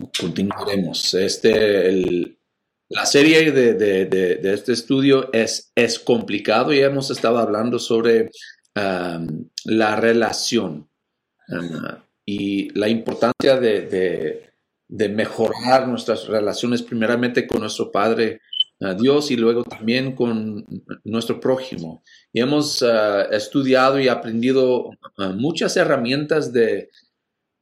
continuaremos. Este, la serie de, este estudio es, es complicado y hemos estado hablando sobre la relación y la importancia de, mejorar nuestras relaciones primeramente con nuestro Padre Dios y luego también con nuestro prójimo. Y hemos uh, estudiado y aprendido muchas herramientas de,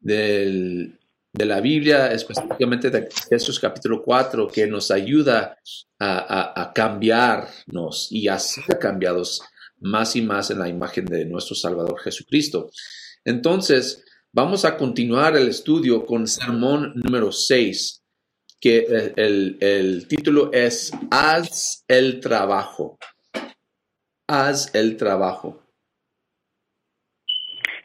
del de la Biblia, específicamente de Efesios capítulo 4, que nos ayuda a, cambiarnos y a ser cambiados más y más en la imagen de nuestro Salvador Jesucristo. Entonces, vamos a continuar el estudio con sermón número 6, que eh, el, el título es Haz el trabajo. Haz el trabajo.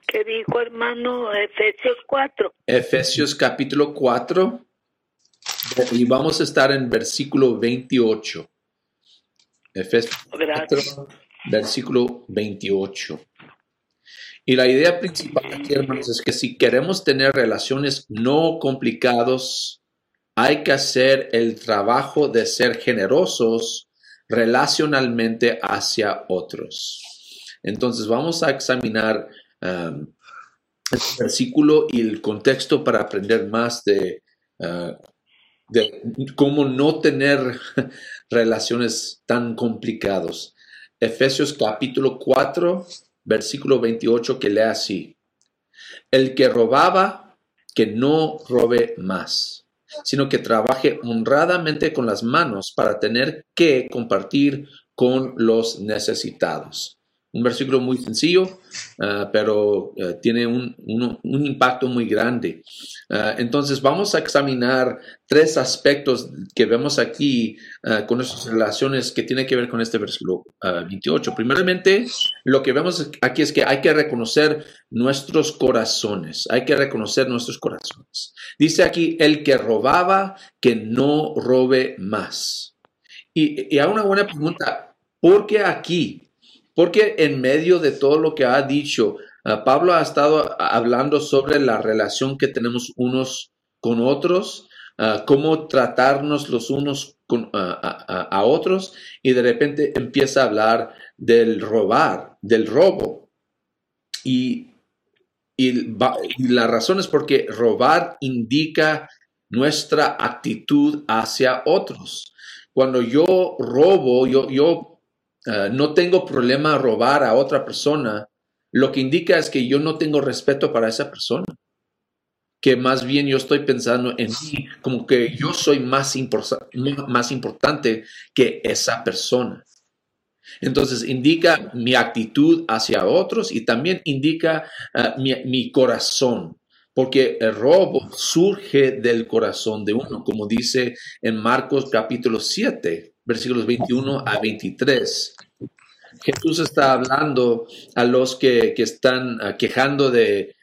¿Qué dijo hermano Efesios 4? Efesios capítulo 4 y vamos a estar en versículo 28. Efesios 4, versículo 28. Y la idea principal aquí, hermanos, es que si queremos tener relaciones no complicados, hay que hacer el trabajo de ser generosos relacionalmente hacia otros. Entonces vamos a examinar el versículo y el contexto para aprender más de, de cómo no tener relaciones tan complicados. Efesios capítulo 4, versículo 28 que lee así. El que robaba, que no robe más, sino que trabaje honradamente con las manos para tener que compartir con los necesitados un versículo muy sencillo, ah, pero ah, tiene un, impacto muy grande. Ah, entonces vamos a examinar tres aspectos que vemos aquí con nuestras relaciones que tienen que ver con este versículo 28. Primeramente, lo que vemos aquí es que hay que reconocer nuestros corazones, hay que reconocer nuestros corazones. Dice aquí, el que robaba, que no robe más. Y, y hay una buena pregunta, ¿por qué aquí? Porque en medio de todo lo que ha dicho, ah, Pablo ha estado hablando sobre la relación que tenemos unos con otros, ah, cómo tratarnos los unos ah, a, otros, y de repente empieza a hablar del robar, del robo. Y, y la razón es porque robar indica nuestra actitud hacia otros. Cuando yo robo, yo Ah, no tengo problema robar a otra persona, lo que indica es que yo no tengo respeto para esa persona. Que más bien yo estoy pensando en mí como que yo soy más, más importante que esa persona. Entonces indica mi actitud hacia otros y también indica ah, mi, mi, corazón, porque el robo surge del corazón de uno, como dice en Marcos capítulo 7, versículos 21 a 23. Jesús está hablando a los que, están ah, quejando de,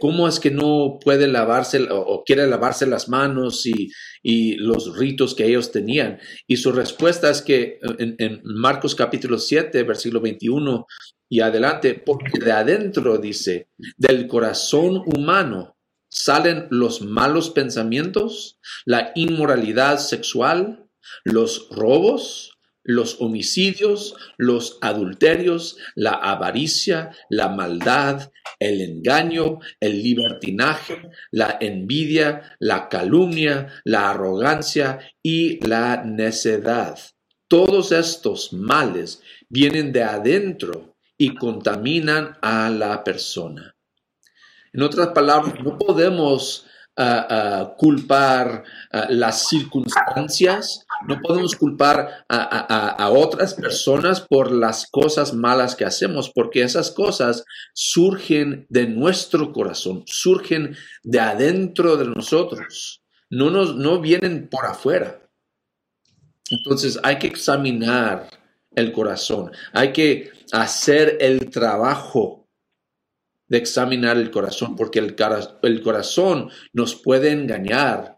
cómo es que no puede lavarse o, quiere lavarse las manos y, los ritos que ellos tenían. Y su respuesta es que en, en, Marcos capítulo 7, versículo 21 y adelante, porque de adentro dice, del corazón humano salen los malos pensamientos, la inmoralidad sexual, los robos, los homicidios, los adulterios, la avaricia, la maldad, el engaño, el libertinaje, la envidia, la calumnia, la arrogancia y la necedad. Todos estos males vienen de adentro y contaminan a la persona. En otras palabras, no podemos culpar las circunstancias, no podemos culpar a, otras personas por las cosas malas que hacemos, porque esas cosas surgen de nuestro corazón, surgen de adentro de nosotros, no, nos, no vienen por afuera. Entonces hay que examinar el corazón, hay que hacer el trabajo de examinar el corazón, porque el, el corazón nos puede engañar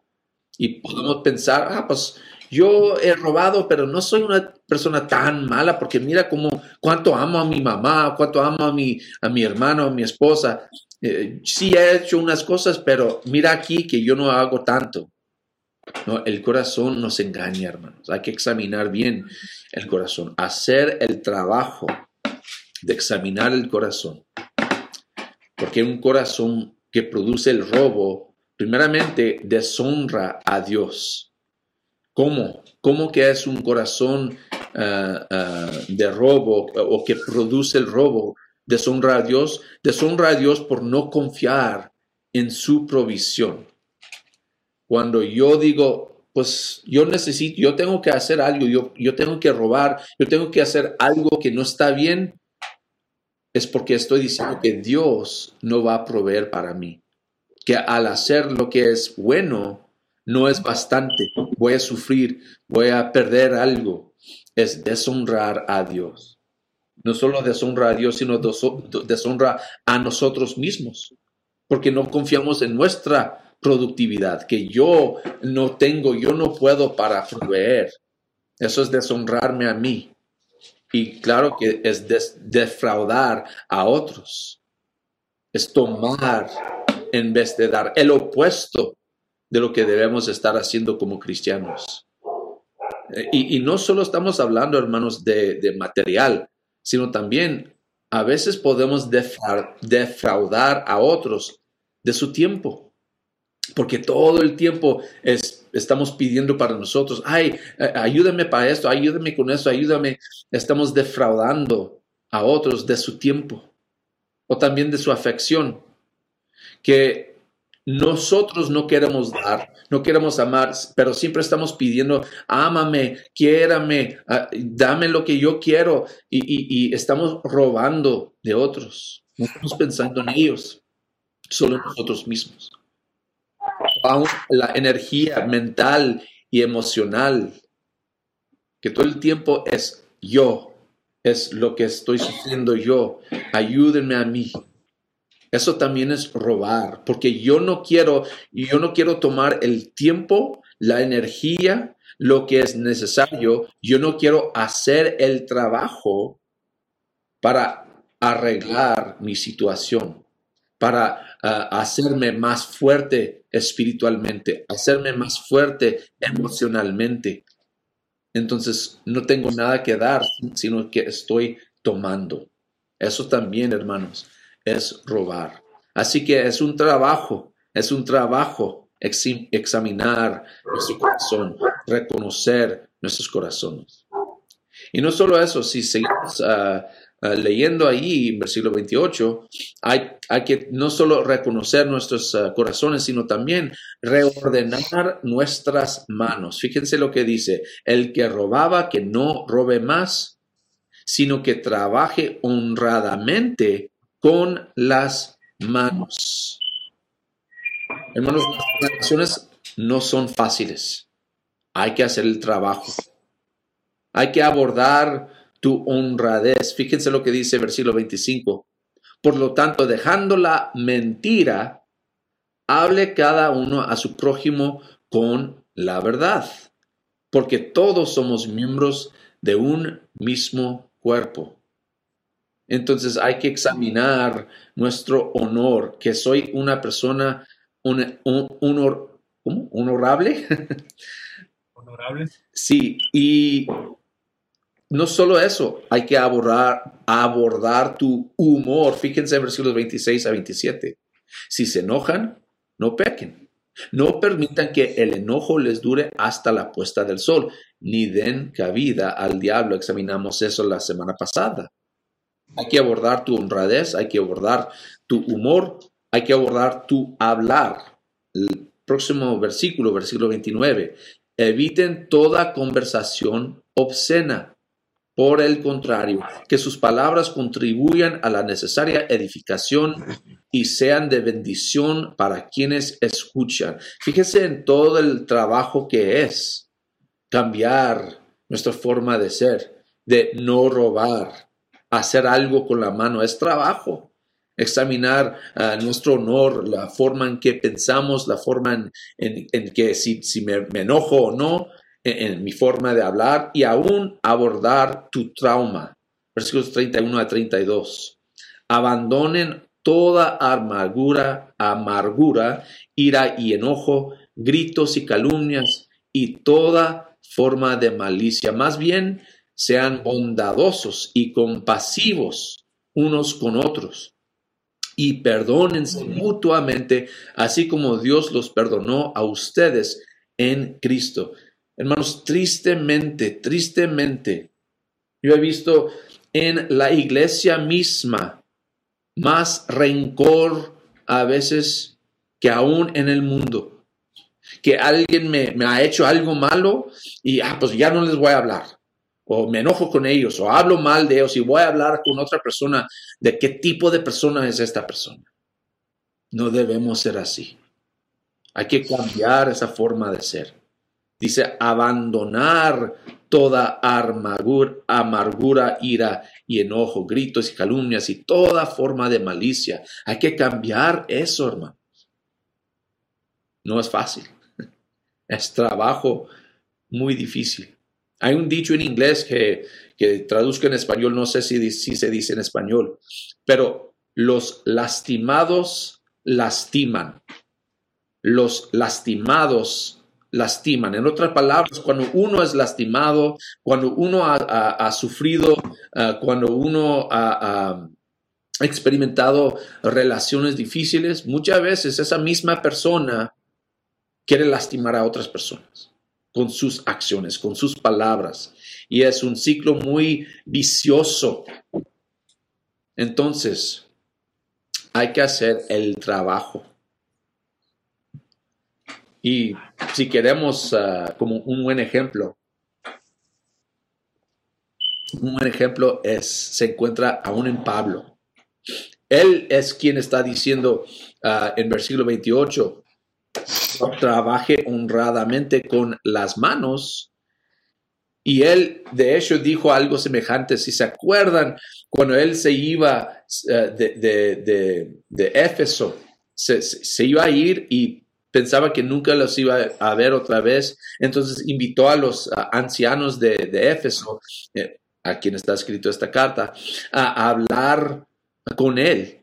y podemos pensar, ah, pues yo he robado, pero no soy una persona tan mala, porque mira cómo, cuánto amo a mi mamá, cuánto amo a mi, a mi hermano, a mi esposa. eh, sí he hecho unas cosas, pero mira aquí que yo no hago tanto. No, el corazón nos engaña, hermanos. Hay que examinar bien el corazón, hacer el trabajo de examinar el corazón. Porque un corazón que produce el robo, primeramente deshonra a Dios. ¿Cómo? ¿Cómo que es un corazón ah, ah, de robo o que produce el robo? Deshonra a Dios. Deshonra a Dios por no confiar en su provisión. Cuando yo digo, pues yo necesito, yo tengo que hacer algo, yo, yo tengo que robar, yo tengo que hacer algo que no está bien, es porque estoy diciendo que Dios no va a proveer para mí. Que al hacer lo que es bueno, no es bastante. Voy a sufrir, voy a perder algo. Es deshonrar a Dios. No solo deshonra a Dios, sino deshonra a nosotros mismos. Porque no confiamos en nuestra productividad, que yo no tengo, yo no puedo para proveer. Eso es deshonrarme a mí. Y claro que es defraudar a otros. Es tomar en vez de dar el opuesto de lo que debemos estar haciendo como cristianos. Y, no solo estamos hablando, hermanos, de, de material, sino también a veces podemos defraudar a otros de su tiempo porque todo el tiempo es, estamos pidiendo para nosotros, ay, ayúdame para esto, ayúdame con esto, ayúdame. Estamos defraudando a otros de su tiempo o también de su afección, que nosotros no queremos dar, no queremos amar, pero siempre estamos pidiendo, ámame, quiérame, ah, dame lo que yo quiero y, y estamos robando de otros. No estamos pensando en ellos, solo en nosotros mismos la energía mental y emocional, que todo el tiempo es yo, es lo que estoy sufriendo yo, ayúdenme a mí. Eso también es robar, porque yo no quiero, yo no quiero tomar el tiempo, la energía, lo que es necesario, yo no quiero hacer el trabajo para arreglar mi situación, para ah, hacerme más fuerte espiritualmente, hacerme más fuerte emocionalmente. Entonces no tengo nada que dar, sino que estoy tomando. Eso también, hermanos, es robar. Así que es un trabajo, es un trabajo examinar nuestro corazón, reconocer nuestros corazones. Y no solo eso, si seguimos uh, Ah, leyendo ahí en versículo 28, hay, hay, que no solo reconocer nuestros ah, corazones, sino también reordenar nuestras manos. Fíjense lo que dice, el que robaba, que no robe más, sino que trabaje honradamente con las manos. Hermanos, las relaciones no son fáciles. Hay que hacer el trabajo. Hay que abordar tu honradez. Fíjense lo que dice el versículo 25. Por lo tanto, dejando la mentira, hable cada uno a su prójimo con la verdad, porque todos somos miembros de un mismo cuerpo. Entonces hay que examinar nuestro honor, que soy una persona un, honor, honorable. Honorable. Sí, y no solo eso, hay que abordar, abordar tu humor. Fíjense en versículos 26 a 27. Si se enojan, no pequen. No permitan que el enojo les dure hasta la puesta del sol, ni den cabida al diablo. Examinamos eso la semana pasada. Hay que abordar tu honradez, hay que abordar tu humor, hay que abordar tu hablar. El próximo versículo, versículo 29. Eviten toda conversación obscena por el contrario, que sus palabras contribuyan a la necesaria edificación y sean de bendición para quienes escuchan. Fíjese en todo el trabajo que es cambiar nuestra forma de ser, de no robar, hacer algo con la mano, es trabajo. Examinar ah, nuestro honor, la forma en que pensamos, la forma en, que si, si me enojo o no, en, mi forma de hablar y aún abordar tu trauma. Versículos 31 a 32. Abandonen toda amargura, amargura, ira y enojo, gritos y calumnias y toda forma de malicia. Más bien, sean bondadosos y compasivos unos con otros y perdónense mutuamente, así como Dios los perdonó a ustedes en Cristo. Hermanos, tristemente, tristemente, yo he visto en la iglesia misma más rencor a veces que aún en el mundo. Que alguien me, ha hecho algo malo y, ah, pues ya no les voy a hablar o me enojo con ellos, o hablo mal de ellos y voy a hablar con otra persona de qué tipo de persona es esta persona. No debemos ser así. Hay que cambiar esa forma de ser. Dice, abandonar toda amargura, amargura, ira y enojo, gritos y calumnias y toda forma de malicia. Hay que cambiar eso, hermanos. No es fácil. Es trabajo muy difícil. Hay un dicho en inglés que, que traduzco en español, no sé si, si se dice en español, pero los lastimados lastiman. Los lastimados lastiman. En otras palabras, cuando uno es lastimado, cuando uno ha, sufrido, ah, cuando uno ha, experimentado relaciones difíciles, muchas veces esa misma persona quiere lastimar a otras personas con sus acciones, con sus palabras. Y es un ciclo muy vicioso. Entonces, hay que hacer el trabajo. Y si queremos ah, como un buen ejemplo, un buen ejemplo es, se encuentra aún en Pablo. Él es quien está diciendo ah, en versículo 28, trabaje honradamente con las manos. Y él, de hecho, dijo algo semejante, si se acuerdan, cuando él se iba eh, de, de, Éfeso, se, iba a ir y pensaba que nunca los iba a ver otra vez. Entonces invitó a los ancianos de, Éfeso, eh, a quien está escrito esta carta, a hablar con él.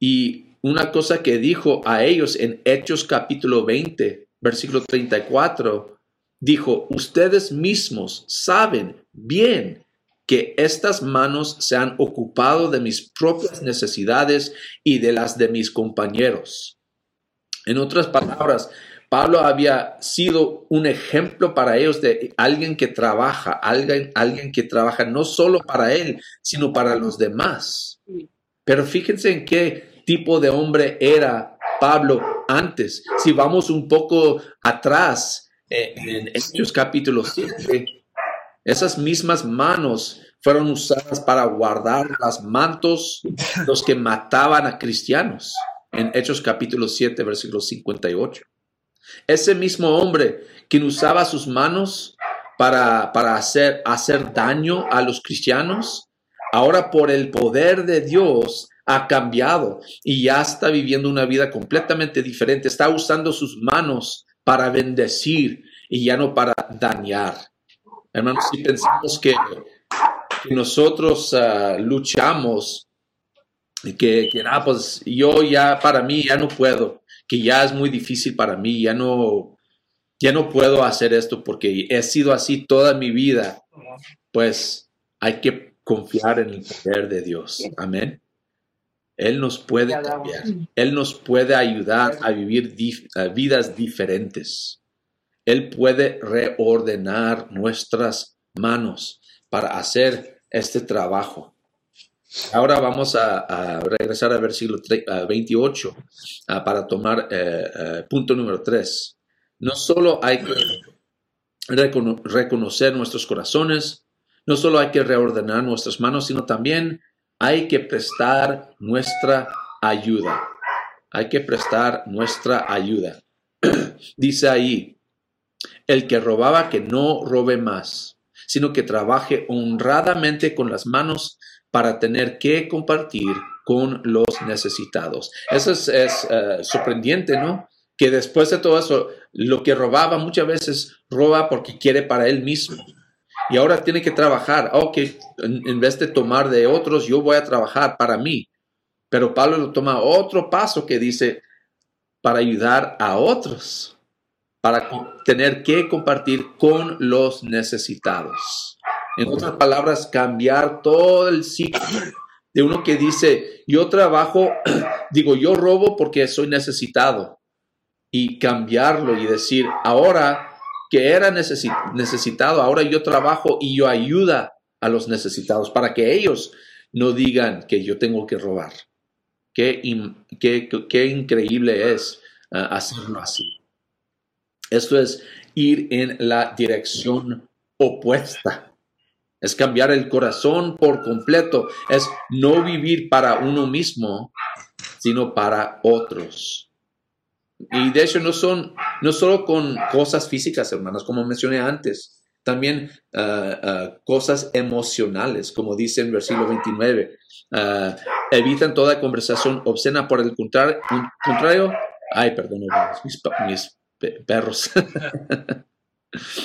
Y una cosa que dijo a ellos en Hechos capítulo 20, versículo 34, dijo, ustedes mismos saben bien que estas manos se han ocupado de mis propias necesidades y de las de mis compañeros. En otras palabras, Pablo había sido un ejemplo para ellos de alguien que trabaja, alguien, alguien que trabaja no solo para él, sino para los demás. Pero fíjense en qué tipo de hombre era Pablo antes. Si vamos un poco atrás, eh, en Hechos capítulo 7, esas mismas manos fueron usadas para guardar las mantos los que mataban a cristianos. En Hechos capítulo 7, versículo 58. Ese mismo hombre quien usaba sus manos para, para hacer, hacer daño a los cristianos, ahora por el poder de Dios ha cambiado y ya está viviendo una vida completamente diferente. Está usando sus manos para bendecir y ya no para dañar. Hermanos, si pensamos que, nosotros uh, luchamos, que, que ah, pues yo ya para mí ya no puedo, que ya es muy difícil para mí, ya no, ya no puedo hacer esto porque he sido así toda mi vida, pues hay que confiar en el poder de Dios. Amén. Él nos puede cambiar. Él nos puede ayudar a vivir vidas diferentes. Él puede reordenar nuestras manos para hacer este trabajo. Ahora vamos a, regresar al versículo 28 para tomar eh, eh, punto número 3. No solo hay que reconocer nuestros corazones, no solo hay que reordenar nuestras manos, sino también hay que prestar nuestra ayuda. Hay que prestar nuestra ayuda. Dice ahí, el que robaba que no robe más, sino que trabaje honradamente con las manos para tener que compartir con los necesitados. Eso es, eh, sorprendente, ¿no? Que después de todo eso, lo que robaba muchas veces roba porque quiere para él mismo y ahora tiene que trabajar. Ok, en, vez de tomar de otros, yo voy a trabajar para mí. Pero Pablo lo toma otro paso que dice, para ayudar a otros, para tener que compartir con los necesitados. En otras palabras, cambiar todo el ciclo de uno que dice, yo trabajo, digo, yo robo porque soy necesitado, y cambiarlo y decir, ahora que era necesitado, ahora yo trabajo y yo ayuda a los necesitados para que ellos no digan que yo tengo que robar. Qué, increíble es ah, hacerlo así. Esto es ir en la dirección opuesta. Es cambiar el corazón por completo. Es no vivir para uno mismo, sino para otros. Y de hecho no son, no solo con cosas físicas, hermanos, como mencioné antes, también ah, ah, cosas emocionales, como dice en versículo 29. Ah, evitan toda conversación obscena, por el contrario, contrario ay, perdón, mis, perros.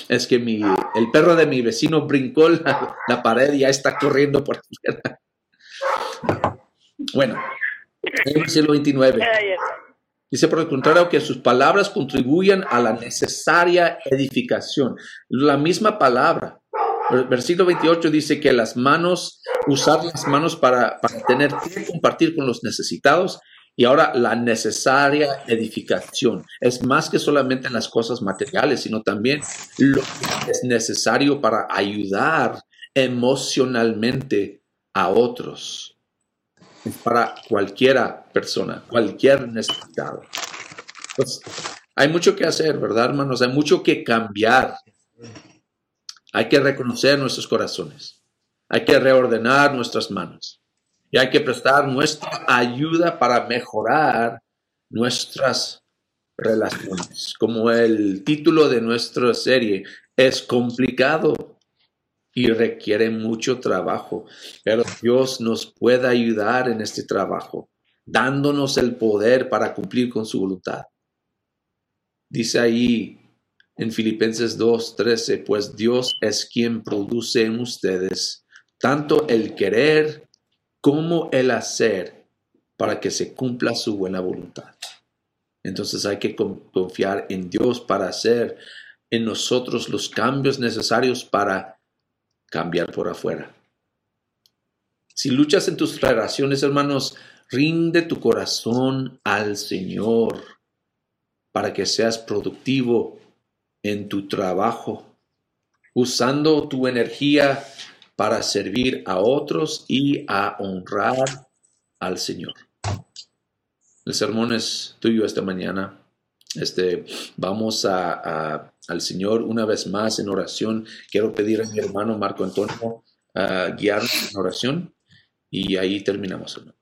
es que mi, el perro de mi vecino brincó la, pared y ya está corriendo por afuera. Bueno, en versículo 29. Dice por el contrario que sus palabras contribuyan a la necesaria edificación. La misma palabra. Versículo 28 dice que las manos, usar las manos para, tener que compartir con los necesitados. Y ahora la necesaria edificación. Es más que solamente en las cosas materiales, sino también lo que es necesario para ayudar emocionalmente a otros para cualquiera persona, cualquier necesitado. Pues, hay mucho que hacer, ¿verdad, hermanos? Hay mucho que cambiar. Hay que reconocer nuestros corazones. Hay que reordenar nuestras manos. Y hay que prestar nuestra ayuda para mejorar nuestras relaciones. Como el título de nuestra serie es complicado, y requiere mucho trabajo, pero Dios nos puede ayudar en este trabajo, dándonos el poder para cumplir con su voluntad. Dice ahí en Filipenses 2:13, pues Dios es quien produce en ustedes tanto el querer como el hacer para que se cumpla su buena voluntad. Entonces hay que confiar en Dios para hacer en nosotros los cambios necesarios para cambiar por afuera. Si luchas en tus relaciones, hermanos, rinde tu corazón al Señor para que seas productivo en tu trabajo, usando tu energía para servir a otros y a honrar al Señor. El sermón es tuyo esta mañana. Este, vamos a, al Señor una vez más en oración. Quiero pedir a mi hermano Marco Antonio a guiarnos en oración y ahí terminamos, hermano.